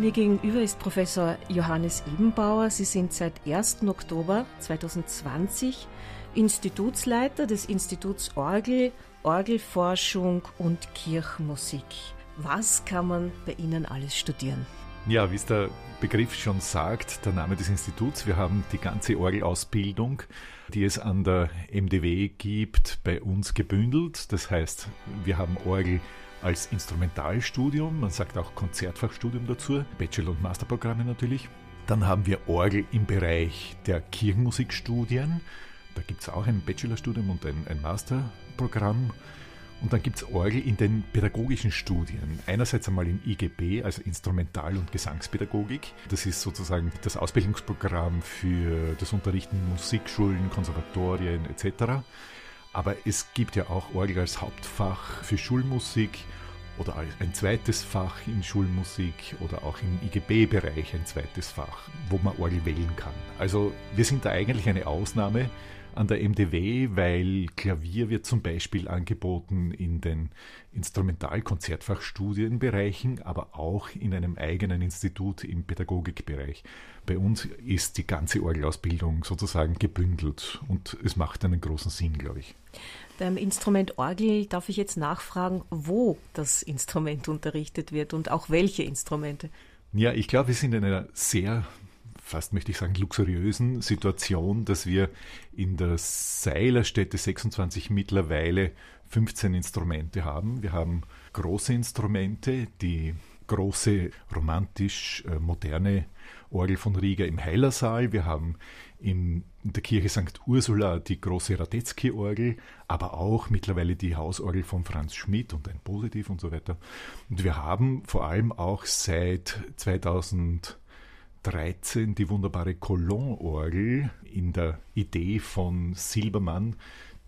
Mir gegenüber ist Professor Johannes Ebenbauer. Sie sind seit 1. Oktober 2020 Institutsleiter des Instituts Orgel, Orgelforschung und Kirchenmusik. Was kann man bei Ihnen alles studieren? Ja, wie es der Begriff schon sagt, der Name des Instituts, wir haben die ganze Orgelausbildung, die es an der MDW gibt, bei uns gebündelt. Das heißt, wir haben Orgel als Instrumentalstudium, man sagt auch Konzertfachstudium dazu, Bachelor- und Masterprogramme natürlich. Dann haben wir Orgel im Bereich der Kirchenmusikstudien. Da gibt es auch ein Bachelorstudium und ein, ein Masterprogramm. Und dann gibt es Orgel in den pädagogischen Studien. Einerseits einmal in IGB, also Instrumental- und Gesangspädagogik. Das ist sozusagen das Ausbildungsprogramm für das Unterrichten in Musikschulen, Konservatorien etc. Aber es gibt ja auch Orgel als Hauptfach für Schulmusik oder ein zweites Fach in Schulmusik oder auch im IGB-Bereich ein zweites Fach, wo man Orgel wählen kann. Also wir sind da eigentlich eine Ausnahme an der MDW, weil Klavier wird zum Beispiel angeboten in den Instrumentalkonzertfachstudienbereichen, aber auch in einem eigenen Institut im Pädagogikbereich. Bei uns ist die ganze Orgelausbildung sozusagen gebündelt und es macht einen großen Sinn, glaube ich. Beim Instrument Orgel darf ich jetzt nachfragen, wo das Instrument unterrichtet wird und auch welche Instrumente. Ja, ich glaube, wir sind in einer sehr fast möchte ich sagen, luxuriösen Situation, dass wir in der Seilerstätte 26 mittlerweile 15 Instrumente haben. Wir haben große Instrumente, die große romantisch äh, moderne Orgel von Riga im Heilersaal. Wir haben in der Kirche St. Ursula die große Radetzky-Orgel, aber auch mittlerweile die Hausorgel von Franz Schmidt und ein Positiv und so weiter. Und wir haben vor allem auch seit 2000 13 die wunderbare Cologne-Orgel in der Idee von Silbermann,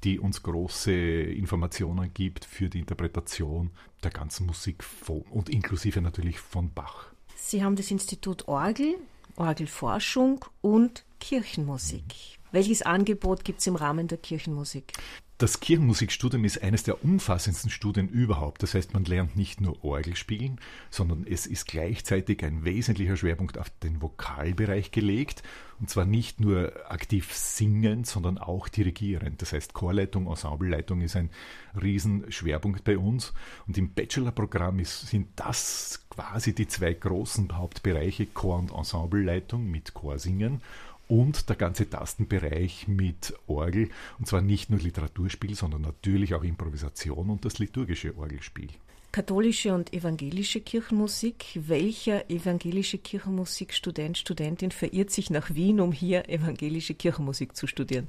die uns große Informationen gibt für die Interpretation der ganzen Musik von, und inklusive natürlich von Bach. Sie haben das Institut Orgel, Orgelforschung und Kirchenmusik. Welches Angebot gibt es im Rahmen der Kirchenmusik? Das Kirchenmusikstudium ist eines der umfassendsten Studien überhaupt. Das heißt, man lernt nicht nur Orgel spielen, sondern es ist gleichzeitig ein wesentlicher Schwerpunkt auf den Vokalbereich gelegt. Und zwar nicht nur aktiv singend, sondern auch dirigierend. Das heißt, Chorleitung, Ensembleleitung ist ein Riesenschwerpunkt bei uns. Und im Bachelorprogramm sind das quasi die zwei großen Hauptbereiche Chor- und Ensembleleitung mit Chorsingen und der ganze Tastenbereich mit Orgel, und zwar nicht nur Literaturspiel, sondern natürlich auch Improvisation und das liturgische Orgelspiel. Katholische und evangelische Kirchenmusik. Welcher evangelische Kirchenmusikstudent, Studentin verirrt sich nach Wien, um hier evangelische Kirchenmusik zu studieren?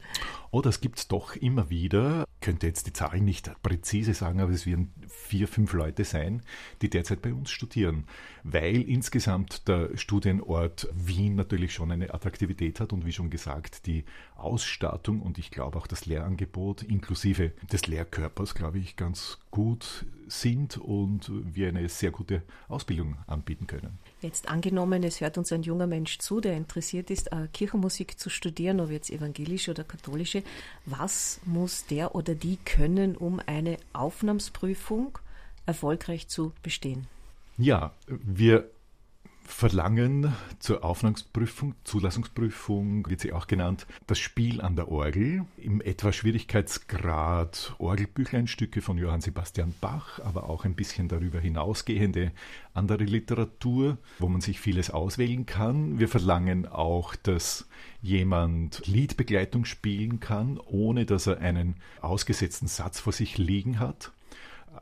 Oh, das gibt es doch immer wieder. Ich könnte jetzt die Zahlen nicht präzise sagen, aber es werden vier, fünf Leute sein, die derzeit bei uns studieren, weil insgesamt der Studienort Wien natürlich schon eine Attraktivität hat und wie schon gesagt, die Ausstattung und ich glaube auch das Lehrangebot inklusive des Lehrkörpers, glaube ich, ganz gut sind und wir eine sehr gute Ausbildung anbieten können. Jetzt angenommen, es hört uns ein junger Mensch zu, der interessiert ist, äh, Kirchenmusik zu studieren, ob jetzt evangelische oder katholische. Was muss der oder die können, um eine Aufnahmsprüfung erfolgreich zu bestehen? Ja, wir verlangen zur Aufnahmeprüfung, Zulassungsprüfung wird sie auch genannt, das Spiel an der Orgel, im etwa Schwierigkeitsgrad Orgelbüchleinstücke von Johann Sebastian Bach, aber auch ein bisschen darüber hinausgehende andere Literatur, wo man sich vieles auswählen kann. Wir verlangen auch, dass jemand Liedbegleitung spielen kann, ohne dass er einen ausgesetzten Satz vor sich liegen hat.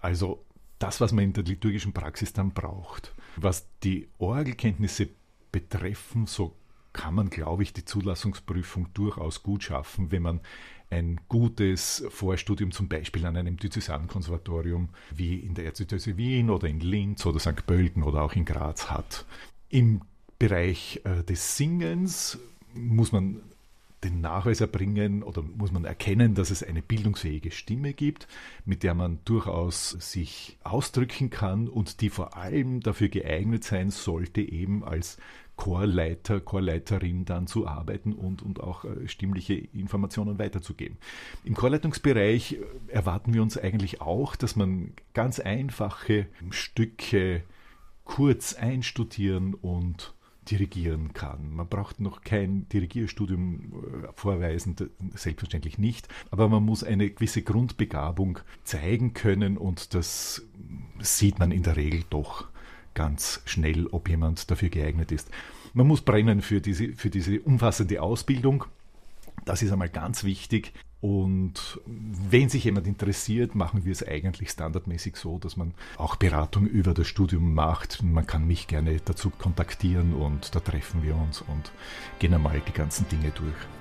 Also das, was man in der liturgischen Praxis dann braucht. Was die Orgelkenntnisse betreffen, so kann man, glaube ich, die Zulassungsprüfung durchaus gut schaffen, wenn man ein gutes Vorstudium zum Beispiel an einem Diözesankonservatorium wie in der Erzdiözese Wien oder in Linz oder St. Pölten oder auch in Graz hat. Im Bereich äh, des Singens muss man den Nachweis erbringen oder muss man erkennen, dass es eine bildungsfähige Stimme gibt, mit der man durchaus sich ausdrücken kann und die vor allem dafür geeignet sein sollte, eben als Chorleiter, Chorleiterin dann zu arbeiten und, und auch äh, stimmliche Informationen weiterzugeben. Im Chorleitungsbereich erwarten wir uns eigentlich auch, dass man ganz einfache Stücke kurz einstudieren und dirigieren kann. Man braucht noch kein Dirigierstudium äh, vorweisen, selbstverständlich nicht, aber man muss eine gewisse Grundbegabung zeigen können und das sieht man in der Regel doch ganz schnell, ob jemand dafür geeignet ist. Man muss brennen für diese, für diese umfassende Ausbildung. Das ist einmal ganz wichtig. Und wenn sich jemand interessiert, machen wir es eigentlich standardmäßig so, dass man auch Beratung über das Studium macht. Man kann mich gerne dazu kontaktieren und da treffen wir uns und gehen einmal die ganzen Dinge durch.